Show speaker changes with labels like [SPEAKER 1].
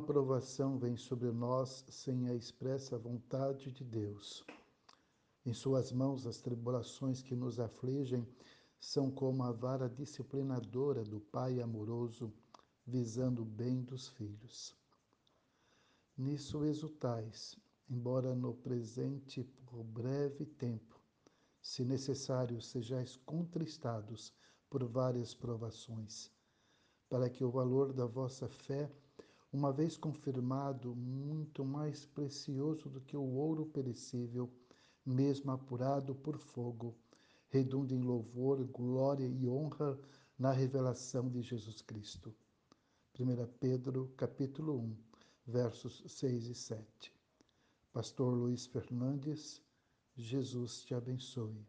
[SPEAKER 1] provação vem sobre nós sem a expressa vontade de Deus. Em Suas mãos, as tribulações que nos afligem são como a vara disciplinadora do Pai amoroso, visando o bem dos filhos. Nisso exultais, embora no presente por breve tempo, se necessário sejais contristados por várias provações, para que o valor da vossa fé, uma vez confirmado, muito mais precioso do que o ouro perecível, mesmo apurado por fogo, redunde em louvor, glória e honra na revelação de Jesus Cristo. 1 Pedro, capítulo 1, versos 6 e 7. Pastor Luiz Fernandes, Jesus te abençoe.